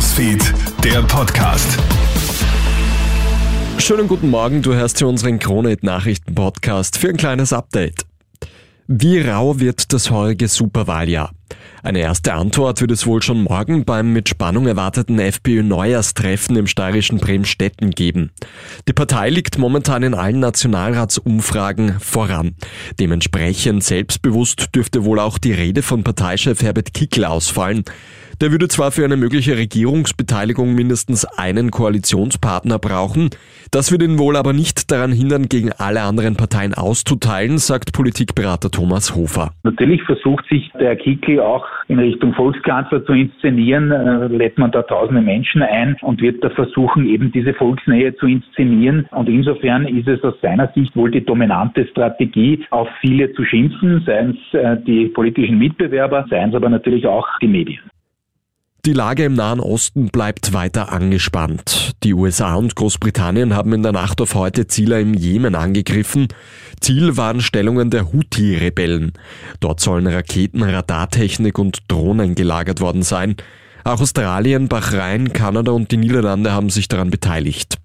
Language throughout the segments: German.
Newsfeed, der Podcast. Schönen guten Morgen, du hörst hier unseren Kronehit-Nachrichten-Podcast für ein kleines Update. Wie rau wird das heurige Superwahljahr? Eine erste Antwort wird es wohl schon morgen beim mit Spannung erwarteten FPÖ-Neujahrstreffen im steirischen Bremstetten geben. Die Partei liegt momentan in allen Nationalratsumfragen voran. Dementsprechend selbstbewusst dürfte wohl auch die Rede von Parteichef Herbert Kickl ausfallen. Der würde zwar für eine mögliche Regierungsbeteiligung mindestens einen Koalitionspartner brauchen, das würde ihn wohl aber nicht daran hindern, gegen alle anderen Parteien auszuteilen, sagt Politikberater Thomas Hofer. Natürlich versucht sich der Kickl auch in Richtung Volkskanzler zu inszenieren, äh, lädt man da tausende Menschen ein und wird da versuchen, eben diese Volksnähe zu inszenieren. Und insofern ist es aus seiner Sicht wohl die dominante Strategie, auf viele zu schimpfen, seien es äh, die politischen Mitbewerber, seien es aber natürlich auch die Medien. Die Lage im Nahen Osten bleibt weiter angespannt. Die USA und Großbritannien haben in der Nacht auf heute Ziele im Jemen angegriffen. Ziel waren Stellungen der Houthi-Rebellen. Dort sollen Raketen, Radartechnik und Drohnen gelagert worden sein. Auch Australien, Bahrain, Kanada und die Niederlande haben sich daran beteiligt.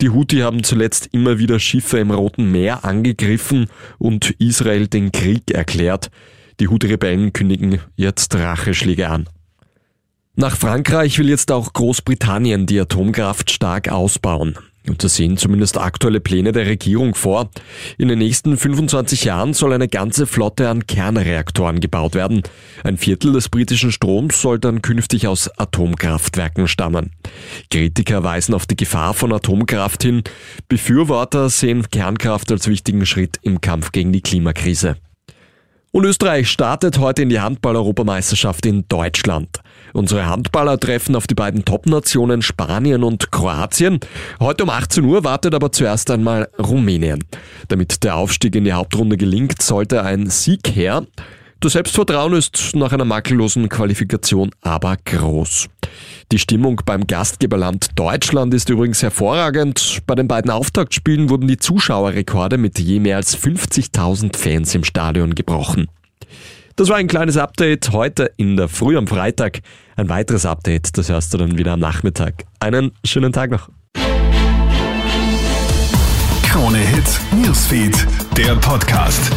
Die Houthi haben zuletzt immer wieder Schiffe im Roten Meer angegriffen und Israel den Krieg erklärt. Die Houthi-Rebellen kündigen jetzt Racheschläge an. Nach Frankreich will jetzt auch Großbritannien die Atomkraft stark ausbauen. Und das sehen zumindest aktuelle Pläne der Regierung vor. In den nächsten 25 Jahren soll eine ganze Flotte an Kernreaktoren gebaut werden. Ein Viertel des britischen Stroms soll dann künftig aus Atomkraftwerken stammen. Kritiker weisen auf die Gefahr von Atomkraft hin. Befürworter sehen Kernkraft als wichtigen Schritt im Kampf gegen die Klimakrise. Und Österreich startet heute in die Handball-Europameisterschaft in Deutschland. Unsere Handballer treffen auf die beiden Top-Nationen Spanien und Kroatien. Heute um 18 Uhr wartet aber zuerst einmal Rumänien. Damit der Aufstieg in die Hauptrunde gelingt, sollte ein Sieg her. Das Selbstvertrauen ist nach einer makellosen Qualifikation aber groß. Die Stimmung beim Gastgeberland Deutschland ist übrigens hervorragend. Bei den beiden Auftaktspielen wurden die Zuschauerrekorde mit je mehr als 50.000 Fans im Stadion gebrochen. Das war ein kleines Update heute in der Früh am Freitag. Ein weiteres Update, das hörst du dann wieder am Nachmittag. Einen schönen Tag noch. Krone Hits, Newsfeed, der Podcast.